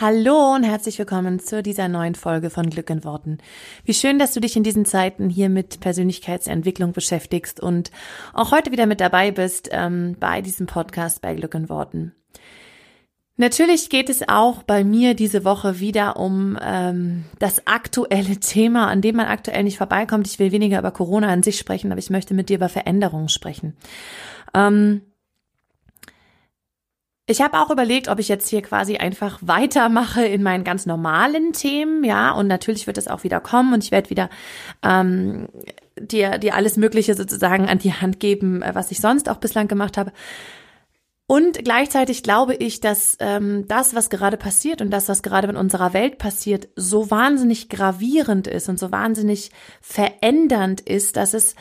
Hallo und herzlich willkommen zu dieser neuen Folge von Glück in Worten. Wie schön, dass du dich in diesen Zeiten hier mit Persönlichkeitsentwicklung beschäftigst und auch heute wieder mit dabei bist ähm, bei diesem Podcast bei Glück in Worten. Natürlich geht es auch bei mir diese Woche wieder um ähm, das aktuelle Thema, an dem man aktuell nicht vorbeikommt. Ich will weniger über Corona an sich sprechen, aber ich möchte mit dir über Veränderungen sprechen. Ähm, ich habe auch überlegt, ob ich jetzt hier quasi einfach weitermache in meinen ganz normalen Themen, ja, und natürlich wird es auch wieder kommen und ich werde wieder ähm, dir, dir alles Mögliche sozusagen an die Hand geben, äh, was ich sonst auch bislang gemacht habe. Und gleichzeitig glaube ich, dass ähm, das, was gerade passiert und das, was gerade in unserer Welt passiert, so wahnsinnig gravierend ist und so wahnsinnig verändernd ist, dass es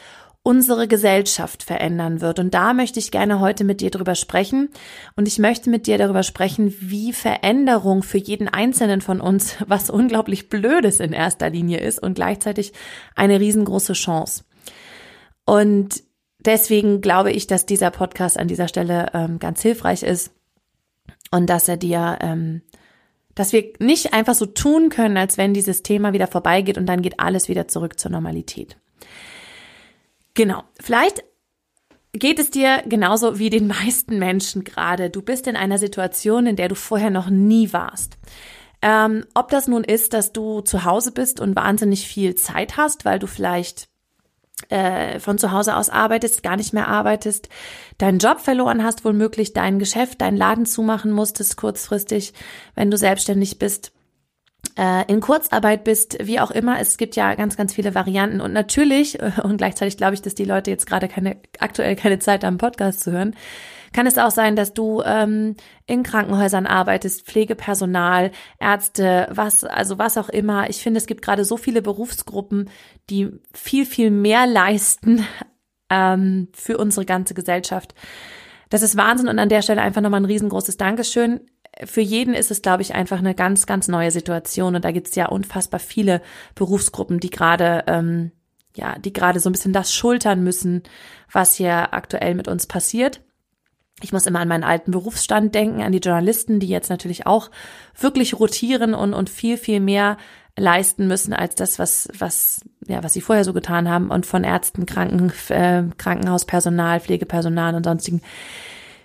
unsere Gesellschaft verändern wird. Und da möchte ich gerne heute mit dir drüber sprechen. Und ich möchte mit dir darüber sprechen, wie Veränderung für jeden Einzelnen von uns was unglaublich Blödes in erster Linie ist und gleichzeitig eine riesengroße Chance. Und deswegen glaube ich, dass dieser Podcast an dieser Stelle ähm, ganz hilfreich ist und dass er dir ähm, dass wir nicht einfach so tun können, als wenn dieses Thema wieder vorbeigeht und dann geht alles wieder zurück zur Normalität. Genau. Vielleicht geht es dir genauso wie den meisten Menschen gerade. Du bist in einer Situation, in der du vorher noch nie warst. Ähm, ob das nun ist, dass du zu Hause bist und wahnsinnig viel Zeit hast, weil du vielleicht äh, von zu Hause aus arbeitest, gar nicht mehr arbeitest, deinen Job verloren hast, womöglich dein Geschäft, deinen Laden zumachen musstest kurzfristig, wenn du selbstständig bist äh, in Kurzarbeit bist, wie auch immer. Es gibt ja ganz, ganz viele Varianten. Und natürlich, und gleichzeitig glaube ich, dass die Leute jetzt gerade keine, aktuell keine Zeit haben, Podcast zu hören, kann es auch sein, dass du ähm, in Krankenhäusern arbeitest, Pflegepersonal, Ärzte, was, also was auch immer. Ich finde, es gibt gerade so viele Berufsgruppen, die viel, viel mehr leisten ähm, für unsere ganze Gesellschaft. Das ist Wahnsinn und an der Stelle einfach nochmal ein riesengroßes Dankeschön für jeden ist es, glaube ich, einfach eine ganz, ganz neue Situation. Und da gibt es ja unfassbar viele Berufsgruppen, die gerade, ähm, ja, die gerade so ein bisschen das schultern müssen, was hier aktuell mit uns passiert. Ich muss immer an meinen alten Berufsstand denken, an die Journalisten, die jetzt natürlich auch wirklich rotieren und, und viel, viel mehr leisten müssen als das, was, was, ja, was sie vorher so getan haben und von Ärzten, Kranken, äh, Krankenhauspersonal, Pflegepersonal und sonstigen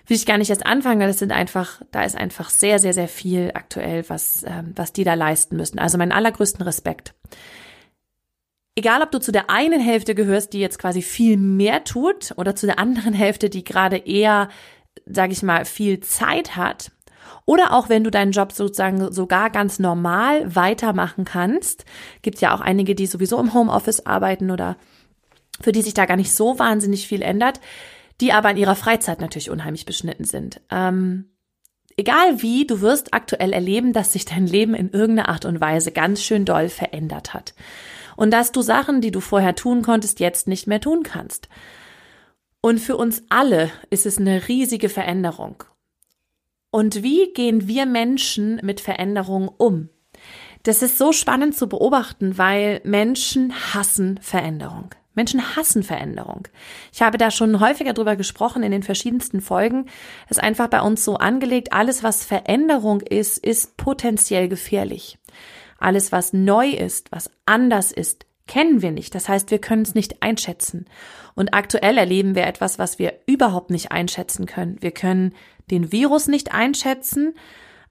will ich gar nicht erst anfangen, weil das sind einfach, da ist einfach sehr, sehr, sehr viel aktuell, was, ähm, was die da leisten müssen. Also meinen allergrößten Respekt. Egal, ob du zu der einen Hälfte gehörst, die jetzt quasi viel mehr tut, oder zu der anderen Hälfte, die gerade eher, sage ich mal, viel Zeit hat, oder auch wenn du deinen Job sozusagen sogar ganz normal weitermachen kannst, gibt ja auch einige, die sowieso im Homeoffice arbeiten oder für die sich da gar nicht so wahnsinnig viel ändert die aber in ihrer Freizeit natürlich unheimlich beschnitten sind. Ähm, egal wie, du wirst aktuell erleben, dass sich dein Leben in irgendeiner Art und Weise ganz schön doll verändert hat. Und dass du Sachen, die du vorher tun konntest, jetzt nicht mehr tun kannst. Und für uns alle ist es eine riesige Veränderung. Und wie gehen wir Menschen mit Veränderungen um? Das ist so spannend zu beobachten, weil Menschen hassen Veränderung. Menschen hassen Veränderung. Ich habe da schon häufiger drüber gesprochen in den verschiedensten Folgen. Es ist einfach bei uns so angelegt, alles was Veränderung ist, ist potenziell gefährlich. Alles was neu ist, was anders ist, kennen wir nicht. Das heißt, wir können es nicht einschätzen. Und aktuell erleben wir etwas, was wir überhaupt nicht einschätzen können. Wir können den Virus nicht einschätzen.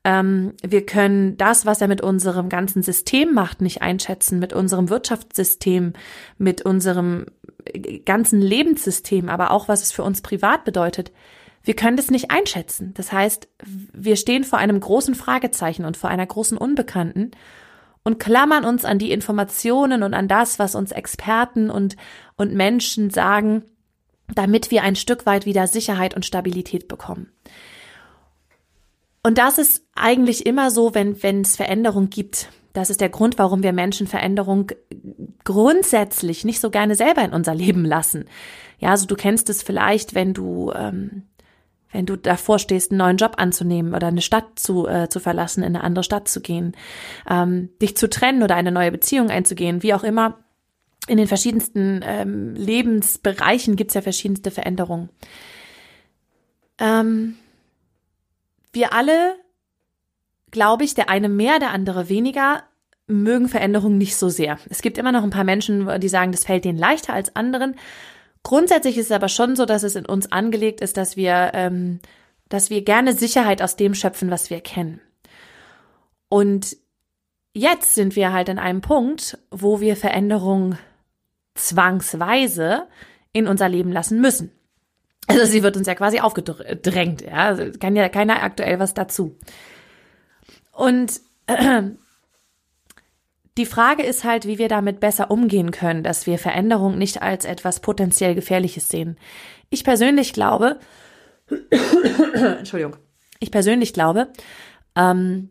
Ähm, wir können das, was er mit unserem ganzen System macht, nicht einschätzen, mit unserem Wirtschaftssystem, mit unserem äh, ganzen Lebenssystem, aber auch was es für uns privat bedeutet. Wir können das nicht einschätzen. Das heißt, wir stehen vor einem großen Fragezeichen und vor einer großen Unbekannten und klammern uns an die Informationen und an das, was uns Experten und, und Menschen sagen, damit wir ein Stück weit wieder Sicherheit und Stabilität bekommen. Und das ist eigentlich immer so, wenn wenn es Veränderung gibt, Das ist der Grund, warum wir Menschen Veränderung grundsätzlich nicht so gerne selber in unser Leben lassen. Ja, also du kennst es vielleicht, wenn du ähm, wenn du davor stehst, einen neuen Job anzunehmen oder eine Stadt zu, äh, zu verlassen, in eine andere Stadt zu gehen, ähm, dich zu trennen oder eine neue Beziehung einzugehen, wie auch immer. In den verschiedensten ähm, Lebensbereichen gibt es ja verschiedenste Veränderungen. Ähm, wir alle, glaube ich, der eine mehr, der andere weniger, mögen Veränderungen nicht so sehr. Es gibt immer noch ein paar Menschen, die sagen, das fällt denen leichter als anderen. Grundsätzlich ist es aber schon so, dass es in uns angelegt ist, dass wir, ähm, dass wir gerne Sicherheit aus dem schöpfen, was wir kennen. Und jetzt sind wir halt an einem Punkt, wo wir Veränderung zwangsweise in unser Leben lassen müssen. Also sie wird uns ja quasi aufgedrängt, ja, also kann ja keiner aktuell was dazu. Und äh, die Frage ist halt, wie wir damit besser umgehen können, dass wir Veränderung nicht als etwas potenziell Gefährliches sehen. Ich persönlich glaube, Entschuldigung, ich persönlich glaube, ähm,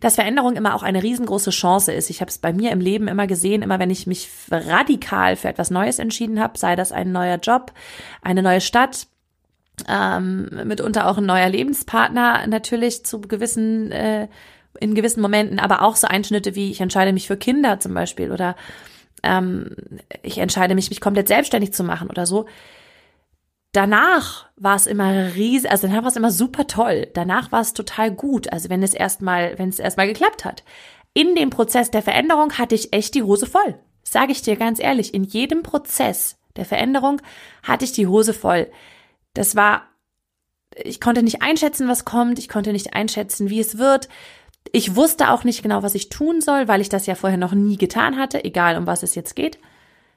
dass Veränderung immer auch eine riesengroße Chance ist. Ich habe es bei mir im Leben immer gesehen, immer wenn ich mich radikal für etwas Neues entschieden habe, sei das ein neuer Job, eine neue Stadt, ähm, mitunter auch ein neuer Lebenspartner, natürlich zu gewissen äh, in gewissen Momenten, aber auch so Einschnitte wie ich entscheide mich für Kinder zum Beispiel oder ähm, ich entscheide mich, mich komplett selbstständig zu machen oder so. Danach war es immer riesig, also danach war es immer super toll. Danach war es total gut. Also wenn es erstmal, wenn es erstmal geklappt hat. In dem Prozess der Veränderung hatte ich echt die Hose voll. Sage ich dir ganz ehrlich. In jedem Prozess der Veränderung hatte ich die Hose voll. Das war, ich konnte nicht einschätzen, was kommt. Ich konnte nicht einschätzen, wie es wird. Ich wusste auch nicht genau, was ich tun soll, weil ich das ja vorher noch nie getan hatte, egal um was es jetzt geht.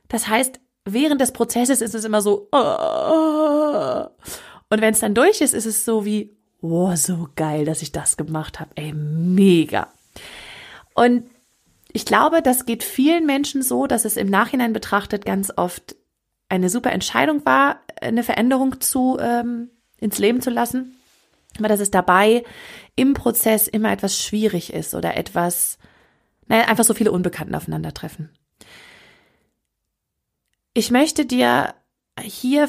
Das heißt, während des Prozesses ist es immer so, oh. Und wenn es dann durch ist, ist es so wie, oh, so geil, dass ich das gemacht habe. Ey, mega. Und ich glaube, das geht vielen Menschen so, dass es im Nachhinein betrachtet ganz oft eine super Entscheidung war, eine Veränderung zu ähm, ins Leben zu lassen aber dass es dabei im Prozess immer etwas schwierig ist oder etwas, naja, einfach so viele Unbekannten aufeinandertreffen. Ich möchte dir hier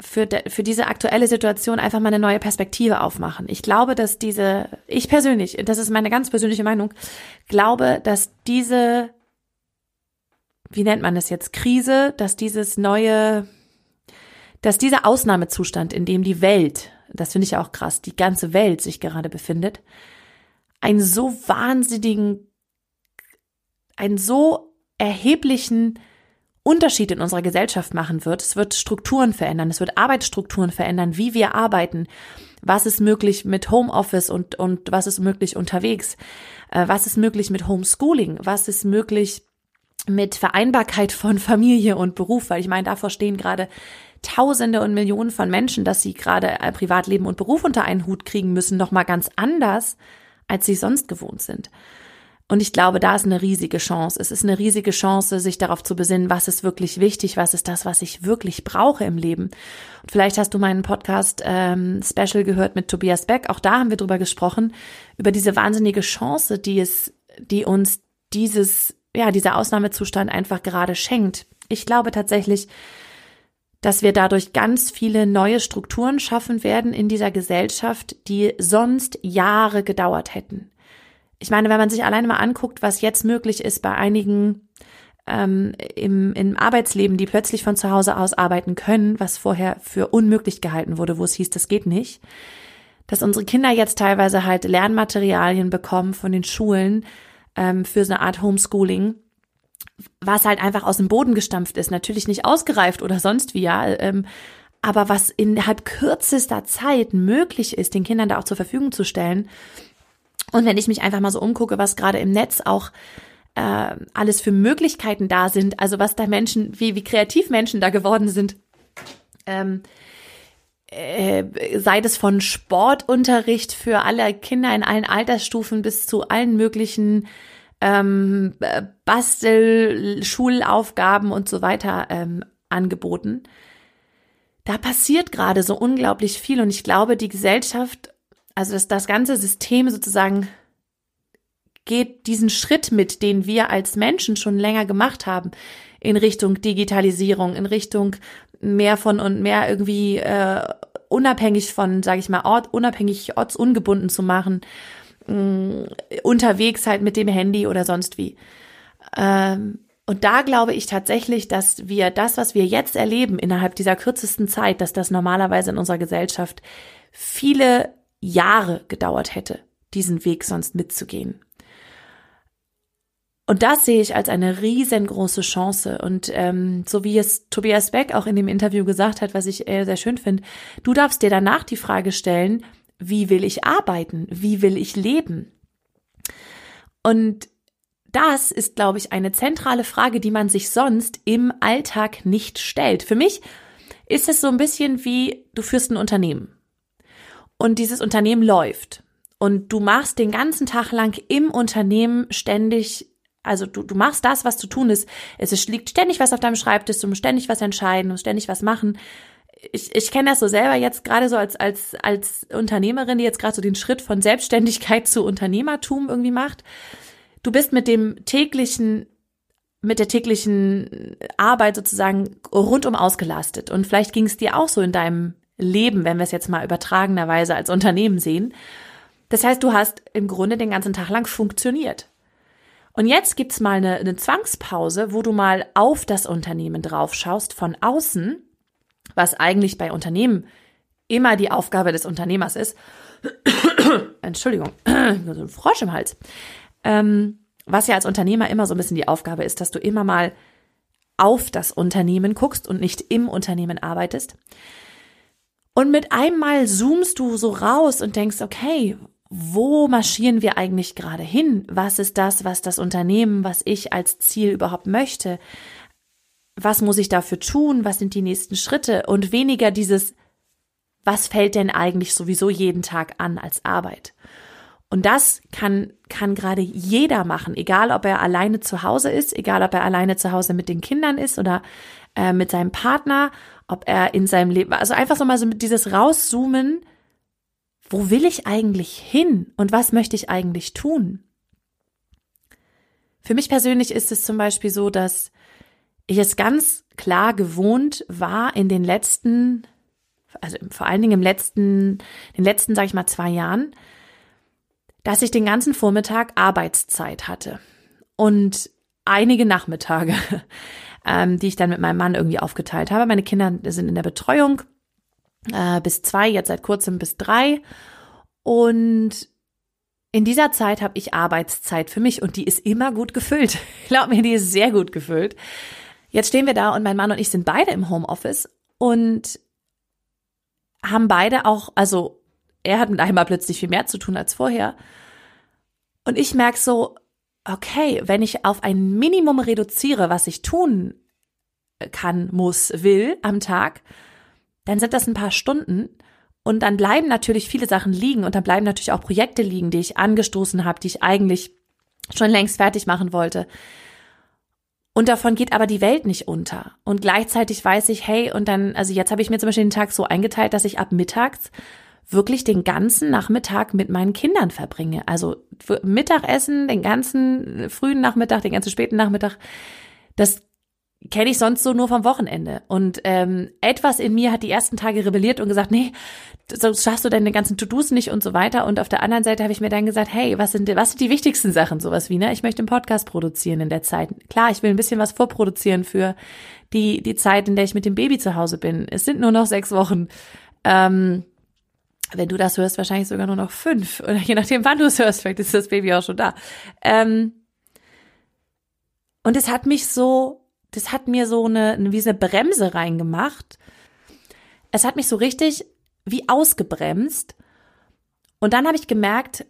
für, für, für diese aktuelle Situation einfach mal eine neue Perspektive aufmachen. Ich glaube, dass diese, ich persönlich, das ist meine ganz persönliche Meinung, glaube, dass diese, wie nennt man das jetzt, Krise, dass dieses neue, dass dieser Ausnahmezustand, in dem die Welt das finde ich auch krass, die ganze Welt sich gerade befindet, einen so wahnsinnigen, einen so erheblichen Unterschied in unserer Gesellschaft machen wird. Es wird Strukturen verändern, es wird Arbeitsstrukturen verändern, wie wir arbeiten, was ist möglich mit Homeoffice und, und was ist möglich unterwegs, äh, was ist möglich mit Homeschooling, was ist möglich mit Vereinbarkeit von Familie und Beruf, weil ich meine, davor stehen gerade Tausende und Millionen von Menschen, dass sie gerade äh, Privatleben und Beruf unter einen Hut kriegen müssen, noch mal ganz anders, als sie sonst gewohnt sind. Und ich glaube, da ist eine riesige Chance. Es ist eine riesige Chance, sich darauf zu besinnen, was ist wirklich wichtig, was ist das, was ich wirklich brauche im Leben. Und vielleicht hast du meinen Podcast ähm, Special gehört mit Tobias Beck. Auch da haben wir drüber gesprochen, über diese wahnsinnige Chance, die es, die uns dieses, ja, dieser Ausnahmezustand einfach gerade schenkt. Ich glaube tatsächlich, dass wir dadurch ganz viele neue Strukturen schaffen werden in dieser Gesellschaft, die sonst Jahre gedauert hätten. Ich meine, wenn man sich alleine mal anguckt, was jetzt möglich ist bei einigen ähm, im, im Arbeitsleben, die plötzlich von zu Hause aus arbeiten können, was vorher für unmöglich gehalten wurde, wo es hieß, das geht nicht, dass unsere Kinder jetzt teilweise halt Lernmaterialien bekommen von den Schulen ähm, für so eine Art Homeschooling, was halt einfach aus dem Boden gestampft ist, natürlich nicht ausgereift oder sonst wie, ja, ähm, aber was innerhalb kürzester Zeit möglich ist, den Kindern da auch zur Verfügung zu stellen. Und wenn ich mich einfach mal so umgucke, was gerade im Netz auch äh, alles für Möglichkeiten da sind, also was da Menschen, wie, wie kreativ Menschen da geworden sind, ähm, äh, sei das von Sportunterricht für alle Kinder in allen Altersstufen bis zu allen möglichen ähm, Bastel, Schulaufgaben und so weiter ähm, angeboten. Da passiert gerade so unglaublich viel und ich glaube, die Gesellschaft, also das, das ganze System sozusagen geht diesen Schritt mit, den wir als Menschen schon länger gemacht haben, in Richtung Digitalisierung, in Richtung mehr von und mehr irgendwie äh, unabhängig von, sage ich mal, Ort, unabhängig ortsungebunden zu machen, mh, mm, unterwegs halt mit dem Handy oder sonst wie. Ähm, und da glaube ich tatsächlich, dass wir das, was wir jetzt erleben innerhalb dieser kürzesten Zeit, dass das normalerweise in unserer Gesellschaft viele Jahre gedauert hätte, diesen Weg sonst mitzugehen. Und das sehe ich als eine riesengroße Chance. Und ähm, so wie es Tobias Beck auch in dem Interview gesagt hat, was ich äh, sehr schön finde, du darfst dir danach die Frage stellen, wie will ich arbeiten? Wie will ich leben? Und das ist, glaube ich, eine zentrale Frage, die man sich sonst im Alltag nicht stellt. Für mich ist es so ein bisschen wie, du führst ein Unternehmen. Und dieses Unternehmen läuft. Und du machst den ganzen Tag lang im Unternehmen ständig also du, du machst das, was zu tun ist. Es liegt ständig was auf deinem Schreibtisch, du musst ständig was entscheiden, du musst ständig was machen. Ich, ich kenne das so selber jetzt gerade so als, als, als Unternehmerin, die jetzt gerade so den Schritt von Selbstständigkeit zu Unternehmertum irgendwie macht. Du bist mit dem täglichen, mit der täglichen Arbeit sozusagen rundum ausgelastet. Und vielleicht ging es dir auch so in deinem Leben, wenn wir es jetzt mal übertragenerweise als Unternehmen sehen. Das heißt, du hast im Grunde den ganzen Tag lang funktioniert. Und jetzt gibt's mal eine, eine Zwangspause, wo du mal auf das Unternehmen drauf schaust von außen, was eigentlich bei Unternehmen immer die Aufgabe des Unternehmers ist. Entschuldigung, so ein Frosch im Hals. Ähm, was ja als Unternehmer immer so ein bisschen die Aufgabe ist, dass du immer mal auf das Unternehmen guckst und nicht im Unternehmen arbeitest. Und mit einmal zoomst du so raus und denkst, okay, wo marschieren wir eigentlich gerade hin? Was ist das, was das Unternehmen, was ich als Ziel überhaupt möchte? Was muss ich dafür tun? Was sind die nächsten Schritte? Und weniger dieses, was fällt denn eigentlich sowieso jeden Tag an als Arbeit? Und das kann, kann gerade jeder machen, egal ob er alleine zu Hause ist, egal ob er alleine zu Hause mit den Kindern ist oder äh, mit seinem Partner, ob er in seinem Leben, also einfach so mal so mit dieses Rauszoomen, wo will ich eigentlich hin und was möchte ich eigentlich tun? Für mich persönlich ist es zum Beispiel so, dass ich es ganz klar gewohnt war in den letzten, also vor allen Dingen im letzten, den letzten, sage ich mal, zwei Jahren, dass ich den ganzen Vormittag Arbeitszeit hatte und einige Nachmittage, ähm, die ich dann mit meinem Mann irgendwie aufgeteilt habe. Meine Kinder sind in der Betreuung äh, bis zwei, jetzt seit kurzem bis drei. Und in dieser Zeit habe ich Arbeitszeit für mich und die ist immer gut gefüllt. Glaub mir, die ist sehr gut gefüllt. Jetzt stehen wir da und mein Mann und ich sind beide im Homeoffice und haben beide auch, also er hat mit einmal plötzlich viel mehr zu tun als vorher. Und ich merke so, okay, wenn ich auf ein Minimum reduziere, was ich tun kann, muss, will am Tag, dann sind das ein paar Stunden. Und dann bleiben natürlich viele Sachen liegen und dann bleiben natürlich auch Projekte liegen, die ich angestoßen habe, die ich eigentlich schon längst fertig machen wollte. Und davon geht aber die Welt nicht unter. Und gleichzeitig weiß ich, hey, und dann, also jetzt habe ich mir zum Beispiel den Tag so eingeteilt, dass ich ab mittags wirklich den ganzen Nachmittag mit meinen Kindern verbringe. Also Mittagessen, den ganzen frühen Nachmittag, den ganzen späten Nachmittag. Das kenne ich sonst so nur vom Wochenende. Und ähm, etwas in mir hat die ersten Tage rebelliert und gesagt, nee, so schaffst du deine ganzen To-Dos nicht und so weiter. Und auf der anderen Seite habe ich mir dann gesagt, hey, was sind, was sind die wichtigsten Sachen? Sowas wie, ne? Ich möchte einen Podcast produzieren in der Zeit. Klar, ich will ein bisschen was vorproduzieren für die, die Zeit, in der ich mit dem Baby zu Hause bin. Es sind nur noch sechs Wochen. Ähm, wenn du das hörst, wahrscheinlich sogar nur noch fünf. Oder je nachdem, wann du es hörst, vielleicht ist das Baby auch schon da. Ähm, und es hat mich so das hat mir so eine, wie eine Bremse reingemacht. Es hat mich so richtig wie ausgebremst. Und dann habe ich gemerkt,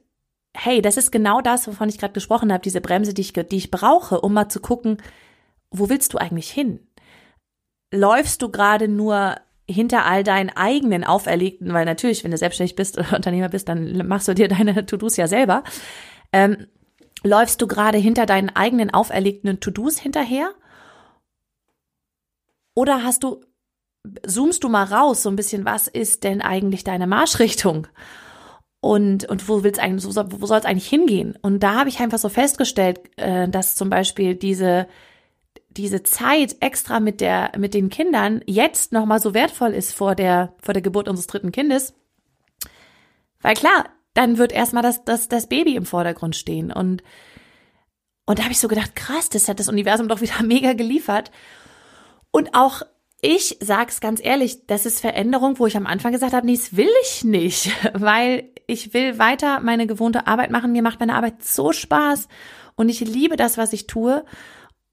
hey, das ist genau das, wovon ich gerade gesprochen habe, diese Bremse, die ich, die ich brauche, um mal zu gucken, wo willst du eigentlich hin? Läufst du gerade nur hinter all deinen eigenen auferlegten, weil natürlich, wenn du selbstständig bist oder Unternehmer bist, dann machst du dir deine To-Dos ja selber. Ähm, läufst du gerade hinter deinen eigenen auferlegten To-Dos hinterher? Oder hast du, zoomst du mal raus, so ein bisschen, was ist denn eigentlich deine Marschrichtung? Und, und wo will's eigentlich, wo soll, es eigentlich hingehen? Und da habe ich einfach so festgestellt, äh, dass zum Beispiel diese, diese Zeit extra mit der, mit den Kindern jetzt nochmal so wertvoll ist vor der, vor der Geburt unseres dritten Kindes. Weil klar, dann wird erstmal das, das, das Baby im Vordergrund stehen. Und, und da habe ich so gedacht, krass, das hat das Universum doch wieder mega geliefert. Und auch ich sag's ganz ehrlich, das ist Veränderung, wo ich am Anfang gesagt habe, nee, das will ich nicht, weil ich will weiter meine gewohnte Arbeit machen. Mir macht meine Arbeit so Spaß und ich liebe das, was ich tue.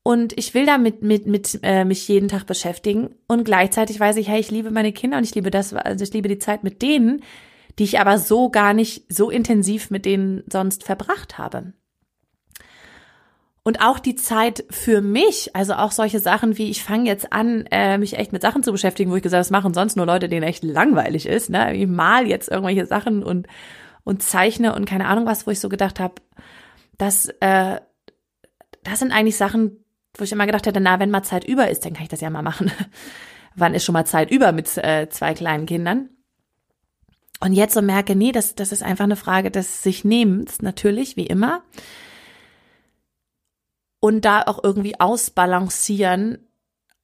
Und ich will damit mit, mit, äh, mich jeden Tag beschäftigen. Und gleichzeitig weiß ich, hey, ich liebe meine Kinder und ich liebe das, also ich liebe die Zeit mit denen, die ich aber so gar nicht so intensiv mit denen sonst verbracht habe. Und auch die Zeit für mich, also auch solche Sachen wie, ich fange jetzt an, äh, mich echt mit Sachen zu beschäftigen, wo ich gesagt habe, das machen sonst nur Leute, denen echt langweilig ist. Ne? Ich mal jetzt irgendwelche Sachen und, und zeichne und keine Ahnung was, wo ich so gedacht habe, das, äh, das sind eigentlich Sachen, wo ich immer gedacht hätte, na, wenn mal Zeit über ist, dann kann ich das ja mal machen. Wann ist schon mal Zeit über mit äh, zwei kleinen Kindern? Und jetzt so merke, nee, das, das ist einfach eine Frage des sich Nehmens, natürlich, wie immer und da auch irgendwie ausbalancieren.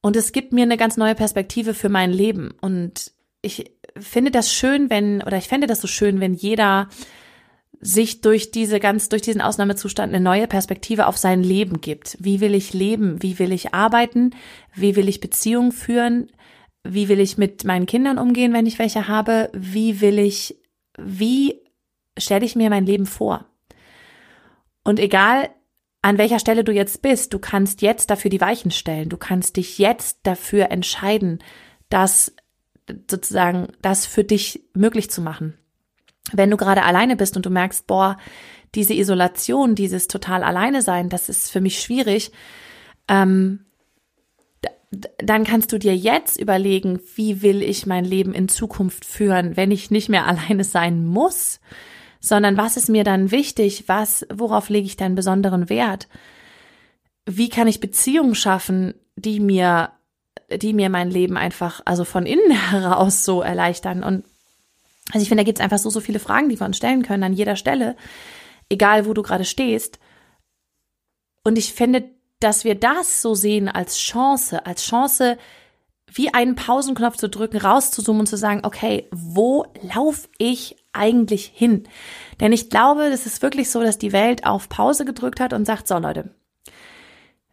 Und es gibt mir eine ganz neue Perspektive für mein Leben. Und ich finde das schön, wenn, oder ich fände das so schön, wenn jeder sich durch diese ganz, durch diesen Ausnahmezustand eine neue Perspektive auf sein Leben gibt. Wie will ich leben? Wie will ich arbeiten? Wie will ich Beziehungen führen? Wie will ich mit meinen Kindern umgehen, wenn ich welche habe? Wie will ich, wie stelle ich mir mein Leben vor? Und egal, an welcher Stelle du jetzt bist. Du kannst jetzt dafür die Weichen stellen. Du kannst dich jetzt dafür entscheiden, das sozusagen das für dich möglich zu machen. Wenn du gerade alleine bist und du merkst, boah, diese Isolation, dieses total alleine sein, das ist für mich schwierig, ähm, dann kannst du dir jetzt überlegen, wie will ich mein Leben in Zukunft führen, wenn ich nicht mehr alleine sein muss sondern was ist mir dann wichtig, was, worauf lege ich dann besonderen Wert? Wie kann ich Beziehungen schaffen, die mir, die mir mein Leben einfach, also von innen heraus so erleichtern? Und also ich finde, da gibt es einfach so, so viele Fragen, die wir uns stellen können an jeder Stelle, egal wo du gerade stehst. Und ich finde, dass wir das so sehen als Chance, als Chance, wie einen Pausenknopf zu drücken, rauszuzoomen und zu sagen, okay, wo laufe ich eigentlich hin? Denn ich glaube, es ist wirklich so, dass die Welt auf Pause gedrückt hat und sagt, so Leute,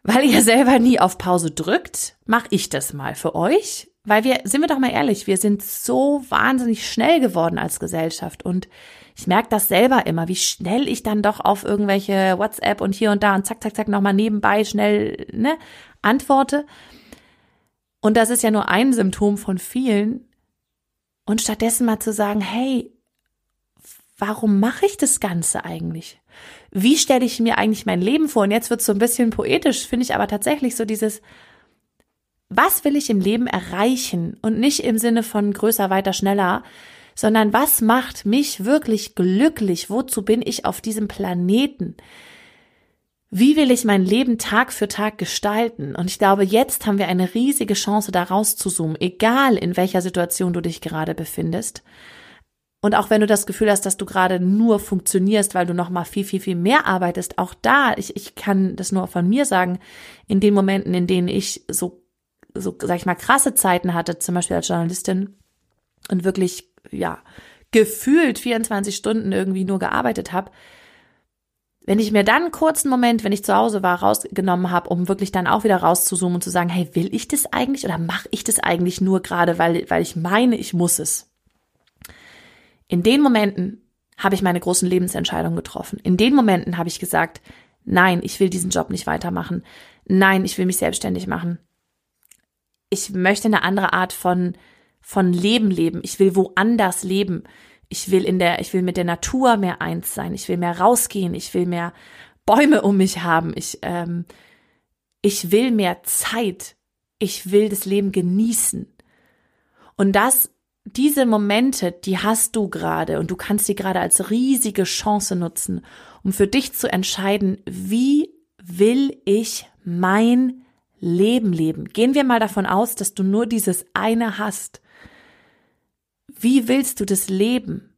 weil ihr selber nie auf Pause drückt, mache ich das mal für euch. Weil wir, sind wir doch mal ehrlich, wir sind so wahnsinnig schnell geworden als Gesellschaft und ich merke das selber immer, wie schnell ich dann doch auf irgendwelche WhatsApp und hier und da und zack, zack, zack nochmal nebenbei schnell ne, antworte. Und das ist ja nur ein Symptom von vielen. Und stattdessen mal zu sagen, hey, warum mache ich das Ganze eigentlich? Wie stelle ich mir eigentlich mein Leben vor? Und jetzt wird es so ein bisschen poetisch, finde ich aber tatsächlich so dieses, was will ich im Leben erreichen? Und nicht im Sinne von größer, weiter, schneller, sondern was macht mich wirklich glücklich? Wozu bin ich auf diesem Planeten? Wie will ich mein Leben Tag für Tag gestalten? Und ich glaube, jetzt haben wir eine riesige Chance, da rauszuzoomen, egal in welcher Situation du dich gerade befindest. Und auch wenn du das Gefühl hast, dass du gerade nur funktionierst, weil du noch mal viel, viel, viel mehr arbeitest, auch da, ich, ich kann das nur von mir sagen, in den Momenten, in denen ich so, so, sag ich mal, krasse Zeiten hatte, zum Beispiel als Journalistin und wirklich, ja, gefühlt 24 Stunden irgendwie nur gearbeitet habe, wenn ich mir dann einen kurzen Moment, wenn ich zu Hause war, rausgenommen habe, um wirklich dann auch wieder rauszuzoomen und zu sagen, hey, will ich das eigentlich oder mache ich das eigentlich nur gerade, weil, weil ich meine, ich muss es? In den Momenten habe ich meine großen Lebensentscheidungen getroffen. In den Momenten habe ich gesagt, nein, ich will diesen Job nicht weitermachen. Nein, ich will mich selbstständig machen. Ich möchte eine andere Art von, von Leben leben. Ich will woanders leben. Ich will in der, ich will mit der Natur mehr eins sein, ich will mehr rausgehen, ich will mehr Bäume um mich haben, ich, ähm, ich will mehr Zeit, ich will das Leben genießen. Und das, diese Momente, die hast du gerade und du kannst sie gerade als riesige Chance nutzen, um für dich zu entscheiden, wie will ich mein Leben leben. Gehen wir mal davon aus, dass du nur dieses eine hast. Wie willst du das leben?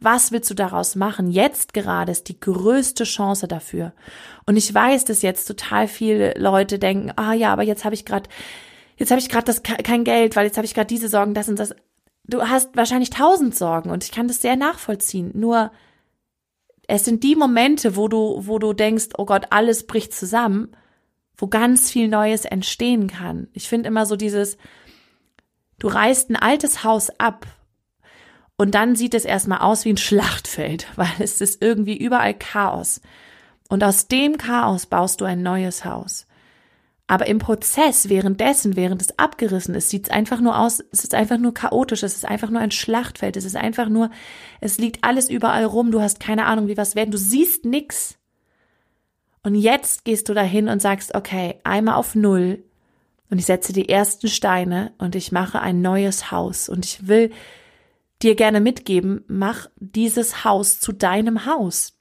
Was willst du daraus machen? Jetzt gerade ist die größte Chance dafür. Und ich weiß, dass jetzt total viele Leute denken, ah ja, aber jetzt habe ich gerade, jetzt habe ich gerade das kein Geld, weil jetzt habe ich gerade diese Sorgen, das und das. Du hast wahrscheinlich tausend Sorgen und ich kann das sehr nachvollziehen. Nur es sind die Momente, wo du, wo du denkst, oh Gott, alles bricht zusammen, wo ganz viel Neues entstehen kann. Ich finde immer so dieses, du reißt ein altes Haus ab und dann sieht es erstmal aus wie ein Schlachtfeld, weil es ist irgendwie überall Chaos. Und aus dem Chaos baust du ein neues Haus. Aber im Prozess, währenddessen, während es abgerissen ist, sieht es einfach nur aus, es ist einfach nur chaotisch, es ist einfach nur ein Schlachtfeld, es ist einfach nur, es liegt alles überall rum, du hast keine Ahnung, wie was werden, du siehst nix. Und jetzt gehst du dahin und sagst, okay, einmal auf Null und ich setze die ersten Steine und ich mache ein neues Haus und ich will dir gerne mitgeben, mach dieses Haus zu deinem Haus.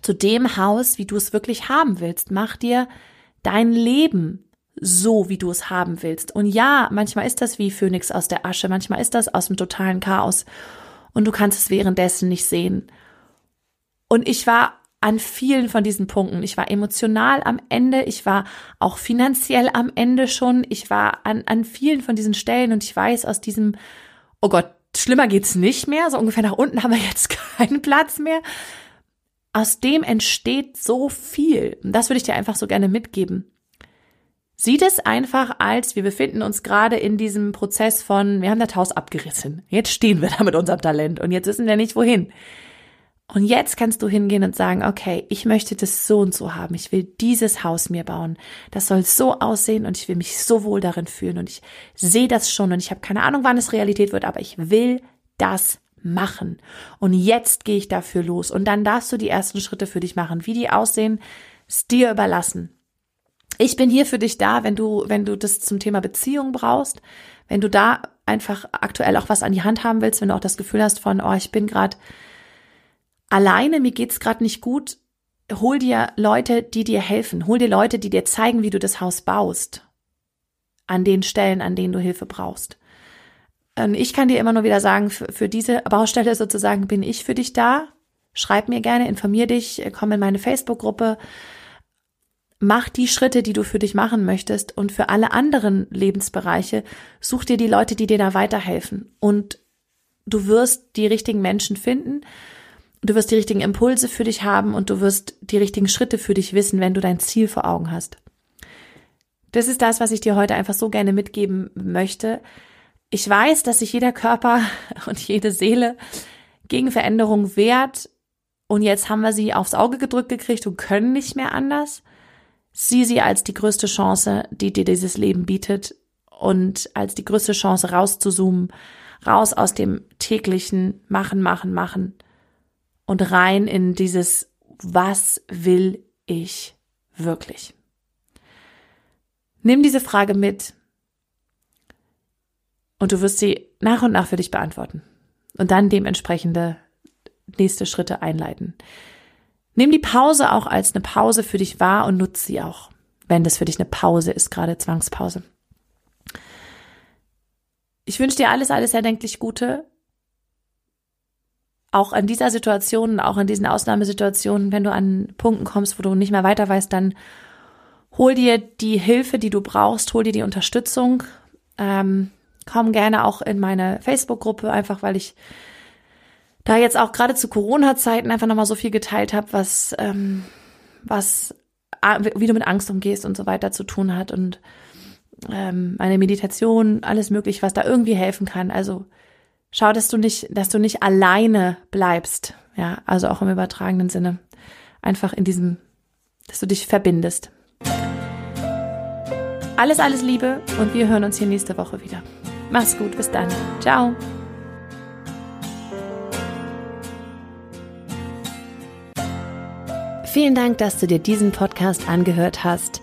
Zu dem Haus, wie du es wirklich haben willst. Mach dir dein Leben so, wie du es haben willst. Und ja, manchmal ist das wie Phönix aus der Asche, manchmal ist das aus dem totalen Chaos und du kannst es währenddessen nicht sehen. Und ich war an vielen von diesen Punkten. Ich war emotional am Ende, ich war auch finanziell am Ende schon, ich war an, an vielen von diesen Stellen und ich weiß aus diesem, oh Gott, schlimmer geht's nicht mehr, so ungefähr nach unten haben wir jetzt keinen Platz mehr. Aus dem entsteht so viel. Und das würde ich dir einfach so gerne mitgeben. Sieht es einfach als, wir befinden uns gerade in diesem Prozess von, wir haben das Haus abgerissen. Jetzt stehen wir da mit unserem Talent und jetzt wissen wir nicht wohin. Und jetzt kannst du hingehen und sagen, okay, ich möchte das so und so haben. Ich will dieses Haus mir bauen. Das soll so aussehen und ich will mich so wohl darin fühlen und ich sehe das schon und ich habe keine Ahnung, wann es Realität wird, aber ich will das machen. Und jetzt gehe ich dafür los und dann darfst du die ersten Schritte für dich machen. Wie die aussehen, ist dir überlassen. Ich bin hier für dich da, wenn du, wenn du das zum Thema Beziehung brauchst, wenn du da einfach aktuell auch was an die Hand haben willst, wenn du auch das Gefühl hast von, oh, ich bin gerade alleine, mir geht's gerade nicht gut, hol dir Leute, die dir helfen. Hol dir Leute, die dir zeigen, wie du das Haus baust. An den Stellen, an denen du Hilfe brauchst. Und ich kann dir immer nur wieder sagen, für, für diese Baustelle sozusagen bin ich für dich da. Schreib mir gerne, informier dich, komm in meine Facebook-Gruppe. Mach die Schritte, die du für dich machen möchtest. Und für alle anderen Lebensbereiche such dir die Leute, die dir da weiterhelfen. Und du wirst die richtigen Menschen finden Du wirst die richtigen Impulse für dich haben und du wirst die richtigen Schritte für dich wissen, wenn du dein Ziel vor Augen hast. Das ist das, was ich dir heute einfach so gerne mitgeben möchte. Ich weiß, dass sich jeder Körper und jede Seele gegen Veränderung wehrt und jetzt haben wir sie aufs Auge gedrückt gekriegt und können nicht mehr anders. Sieh sie als die größte Chance, die dir dieses Leben bietet und als die größte Chance rauszuzoomen, raus aus dem täglichen Machen, Machen, Machen und rein in dieses, was will ich wirklich? Nimm diese Frage mit und du wirst sie nach und nach für dich beantworten und dann dementsprechende nächste Schritte einleiten. Nimm die Pause auch als eine Pause für dich wahr und nutze sie auch, wenn das für dich eine Pause ist, gerade Zwangspause. Ich wünsche dir alles, alles erdenklich Gute auch in dieser Situation, auch in diesen Ausnahmesituationen, wenn du an Punkten kommst, wo du nicht mehr weiter weißt, dann hol dir die Hilfe, die du brauchst, hol dir die Unterstützung. Ähm, komm gerne auch in meine Facebook-Gruppe, einfach weil ich da jetzt auch gerade zu Corona-Zeiten einfach nochmal so viel geteilt habe, was, ähm, was, wie du mit Angst umgehst und so weiter zu tun hat und ähm, meine Meditation, alles möglich, was da irgendwie helfen kann. Also schau, dass du nicht, dass du nicht alleine bleibst. Ja, also auch im übertragenen Sinne. Einfach in diesem, dass du dich verbindest. Alles, alles Liebe und wir hören uns hier nächste Woche wieder. Mach's gut, bis dann. Ciao. Vielen Dank, dass du dir diesen Podcast angehört hast.